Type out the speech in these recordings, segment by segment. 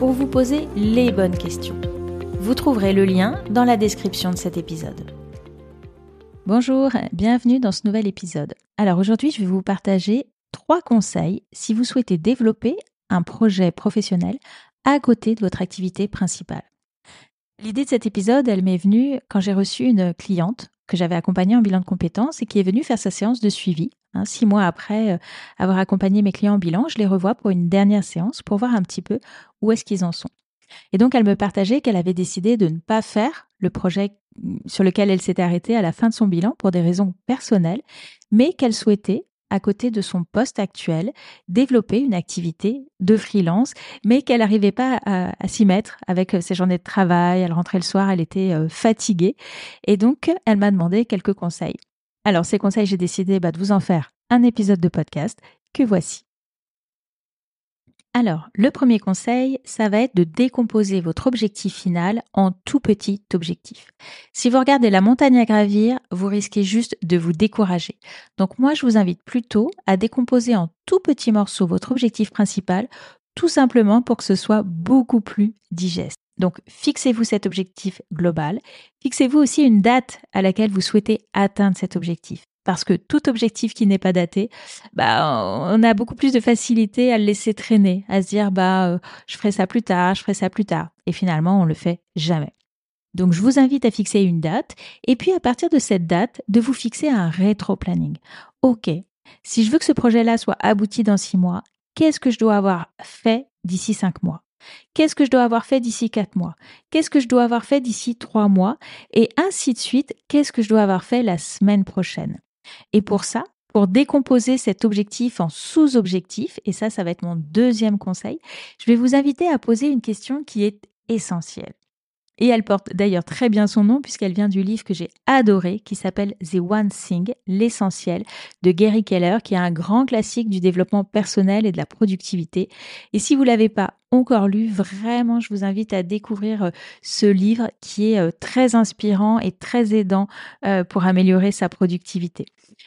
pour vous poser les bonnes questions. Vous trouverez le lien dans la description de cet épisode. Bonjour, bienvenue dans ce nouvel épisode. Alors aujourd'hui, je vais vous partager trois conseils si vous souhaitez développer un projet professionnel à côté de votre activité principale. L'idée de cet épisode, elle m'est venue quand j'ai reçu une cliente que j'avais accompagnée en bilan de compétences et qui est venue faire sa séance de suivi. Hein, six mois après euh, avoir accompagné mes clients en bilan, je les revois pour une dernière séance pour voir un petit peu où est-ce qu'ils en sont. Et donc, elle me partageait qu'elle avait décidé de ne pas faire le projet sur lequel elle s'était arrêtée à la fin de son bilan pour des raisons personnelles, mais qu'elle souhaitait, à côté de son poste actuel, développer une activité de freelance, mais qu'elle n'arrivait pas à, s'y mettre avec ses journées de travail. Elle rentrait le soir, elle était euh, fatiguée. Et donc, elle m'a demandé quelques conseils. Alors, ces conseils, j'ai décidé bah, de vous en faire un épisode de podcast que voici. Alors, le premier conseil, ça va être de décomposer votre objectif final en tout petit objectif. Si vous regardez la montagne à gravir, vous risquez juste de vous décourager. Donc moi, je vous invite plutôt à décomposer en tout petits morceaux votre objectif principal, tout simplement pour que ce soit beaucoup plus digeste. Donc, fixez-vous cet objectif global. Fixez-vous aussi une date à laquelle vous souhaitez atteindre cet objectif parce que tout objectif qui n'est pas daté, bah, on a beaucoup plus de facilité à le laisser traîner, à se dire bah euh, je ferai ça plus tard, je ferai ça plus tard, et finalement on le fait jamais. Donc je vous invite à fixer une date et puis à partir de cette date de vous fixer un rétro-planning. Ok, si je veux que ce projet-là soit abouti dans six mois, qu'est-ce que je dois avoir fait d'ici cinq mois? Qu'est-ce que je dois avoir fait d'ici quatre mois? Qu'est-ce que je dois avoir fait d'ici trois mois? Et ainsi de suite, qu'est-ce que je dois avoir fait la semaine prochaine? Et pour ça, pour décomposer cet objectif en sous-objectifs, et ça, ça va être mon deuxième conseil, je vais vous inviter à poser une question qui est essentielle. Et elle porte d'ailleurs très bien son nom puisqu'elle vient du livre que j'ai adoré qui s'appelle The One Thing, l'essentiel de Gary Keller, qui est un grand classique du développement personnel et de la productivité. Et si vous l'avez pas encore lu, vraiment, je vous invite à découvrir euh, ce livre qui est euh, très inspirant et très aidant euh, pour améliorer sa productivité.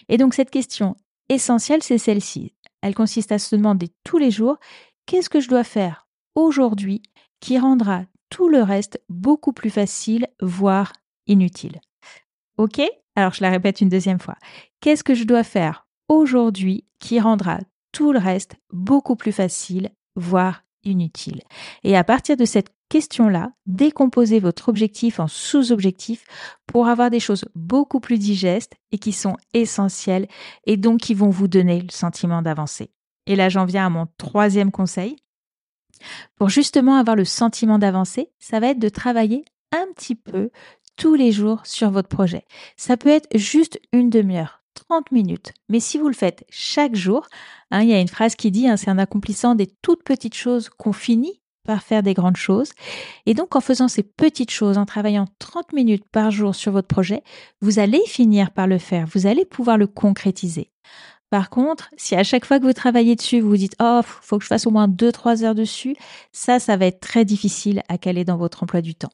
Et donc cette question essentielle, c'est celle-ci. Elle consiste à se demander tous les jours, qu'est-ce que je dois faire aujourd'hui qui rendra tout le reste beaucoup plus facile, voire inutile. Ok? Alors je la répète une deuxième fois. Qu'est-ce que je dois faire aujourd'hui qui rendra tout le reste beaucoup plus facile, voire inutile? Et à partir de cette question-là, décomposez votre objectif en sous-objectifs pour avoir des choses beaucoup plus digestes et qui sont essentielles et donc qui vont vous donner le sentiment d'avancer. Et là, j'en viens à mon troisième conseil. Pour justement avoir le sentiment d'avancer, ça va être de travailler un petit peu tous les jours sur votre projet. Ça peut être juste une demi-heure, 30 minutes. Mais si vous le faites chaque jour, hein, il y a une phrase qui dit, hein, c'est en accomplissant des toutes petites choses qu'on finit par faire des grandes choses. Et donc, en faisant ces petites choses, en travaillant 30 minutes par jour sur votre projet, vous allez finir par le faire, vous allez pouvoir le concrétiser. Par contre, si à chaque fois que vous travaillez dessus, vous vous dites oh faut que je fasse au moins 2-3 heures dessus, ça, ça va être très difficile à caler dans votre emploi du temps.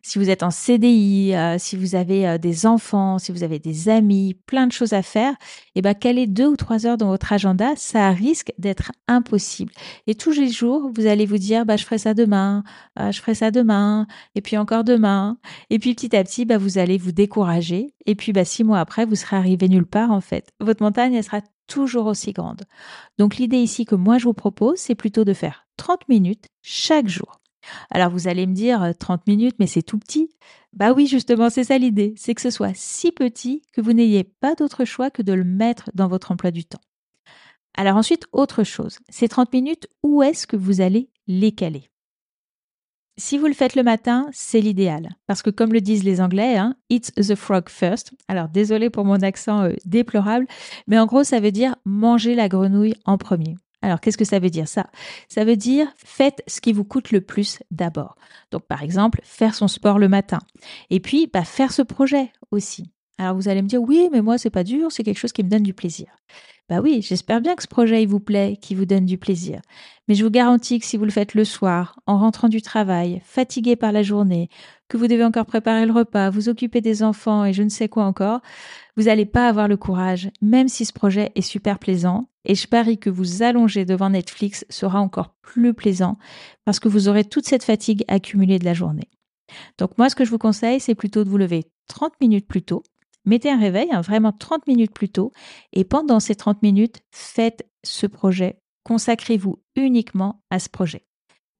Si vous êtes en CDI, euh, si vous avez euh, des enfants, si vous avez des amis, plein de choses à faire, et eh ben caler deux ou trois heures dans votre agenda, ça risque d'être impossible. Et tous les jours, vous allez vous dire bah je ferai ça demain, euh, je ferai ça demain, et puis encore demain, et puis petit à petit, bah vous allez vous décourager, et puis bah six mois après, vous serez arrivé nulle part en fait. Votre montagne, elle sera toujours aussi grande. Donc l'idée ici que moi je vous propose, c'est plutôt de faire 30 minutes chaque jour. Alors vous allez me dire 30 euh, minutes, mais c'est tout petit. Bah oui, justement, c'est ça l'idée, c'est que ce soit si petit que vous n'ayez pas d'autre choix que de le mettre dans votre emploi du temps. Alors ensuite, autre chose, ces 30 minutes, où est-ce que vous allez les caler? Si vous le faites le matin, c'est l'idéal. Parce que comme le disent les Anglais, hein, eat the frog first. Alors désolé pour mon accent euh, déplorable, mais en gros ça veut dire manger la grenouille en premier. Alors, qu'est-ce que ça veut dire ça? Ça veut dire faites ce qui vous coûte le plus d'abord. Donc, par exemple, faire son sport le matin. Et puis, bah, faire ce projet aussi. Alors, vous allez me dire, oui, mais moi, c'est pas dur, c'est quelque chose qui me donne du plaisir. Bah oui, j'espère bien que ce projet il vous plaît, qui vous donne du plaisir. Mais je vous garantis que si vous le faites le soir, en rentrant du travail, fatigué par la journée, que vous devez encore préparer le repas, vous occuper des enfants et je ne sais quoi encore, vous n'allez pas avoir le courage, même si ce projet est super plaisant. Et je parie que vous allonger devant Netflix sera encore plus plaisant parce que vous aurez toute cette fatigue accumulée de la journée. Donc moi, ce que je vous conseille, c'est plutôt de vous lever 30 minutes plus tôt, Mettez un réveil, hein, vraiment 30 minutes plus tôt, et pendant ces 30 minutes, faites ce projet. Consacrez-vous uniquement à ce projet.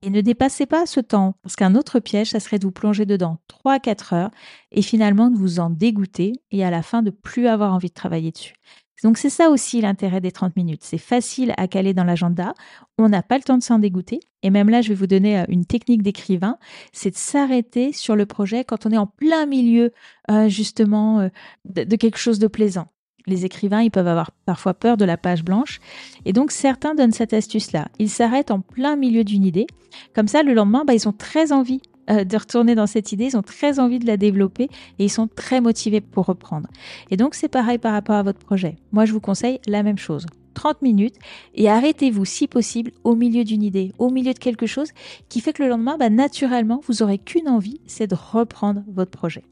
Et ne dépassez pas ce temps, parce qu'un autre piège, ça serait de vous plonger dedans 3-4 heures et finalement de vous en dégoûter et à la fin de plus avoir envie de travailler dessus. Donc c'est ça aussi l'intérêt des 30 minutes. C'est facile à caler dans l'agenda, on n'a pas le temps de s'en dégoûter. Et même là, je vais vous donner euh, une technique d'écrivain, c'est de s'arrêter sur le projet quand on est en plein milieu euh, justement euh, de, quelque chose de plaisant. Les écrivains, ils peuvent avoir parfois peur de la page blanche. Et donc, certains donnent cette astuce-là. Ils s'arrêtent en plein milieu d'une idée. Comme ça, le lendemain, bah, ils ont très envie de retourner dans cette idée, ils ont très envie de la développer et ils sont très motivés pour reprendre. Et donc c'est pareil par rapport à votre projet. Moi je vous conseille la même chose. 30 minutes et arrêtez-vous si possible au milieu d'une idée, au milieu de quelque chose qui fait que le lendemain, bah, naturellement, vous aurez qu'une envie, c'est de reprendre votre projet.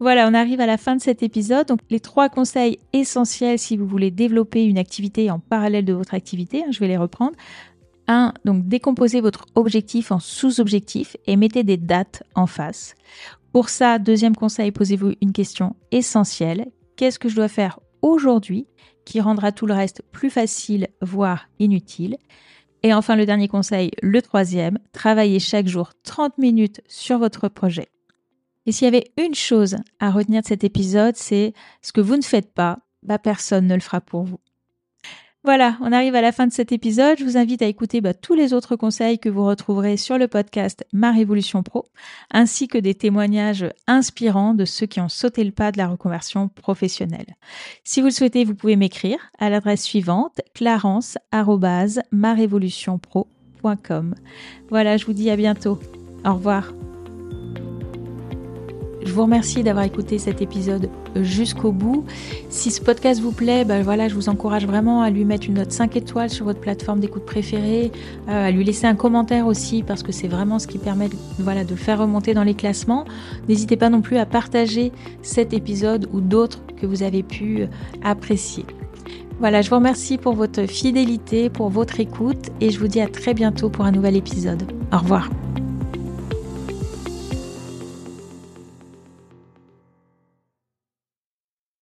Voilà, on arrive à la fin de cet épisode. Donc, les trois conseils essentiels si vous voulez développer une activité en parallèle de votre activité, hein, je vais les reprendre. 1. Donc décomposez votre objectif en sous-objectifs et mettez des dates en face. Pour ça, deuxième conseil, posez-vous une question essentielle. Qu'est-ce que je dois faire aujourd'hui qui rendra tout le reste plus facile, voire inutile? Et enfin, le dernier conseil, le troisième, travaillez chaque jour 30 minutes sur votre projet. Et s'il y avait une chose à retenir de cet épisode, c'est ce que vous ne faites pas, bah personne ne le fera pour vous. Voilà, on arrive à la fin de cet épisode. Je vous invite à écouter bah, tous les autres conseils que vous retrouverez sur le podcast Ma Révolution Pro, ainsi que des témoignages inspirants de ceux qui ont sauté le pas de la reconversion professionnelle. Si vous le souhaitez, vous pouvez m'écrire à l'adresse suivante clarence@marevolutionpro.com. Voilà, je vous dis à bientôt. Au revoir. Je vous remercie d'avoir écouté cet épisode jusqu'au bout. Si ce podcast vous plaît, ben voilà, je vous encourage vraiment à lui mettre une note 5 étoiles sur votre plateforme d'écoute préférée, euh, à lui laisser un commentaire aussi parce que c'est vraiment ce qui permet voilà, de faire remonter dans les classements. N'hésitez pas non plus à partager cet épisode ou d'autres que vous avez pu apprécier. Voilà, je vous remercie pour votre fidélité, pour votre écoute et je vous dis à très bientôt pour un nouvel épisode. Au revoir.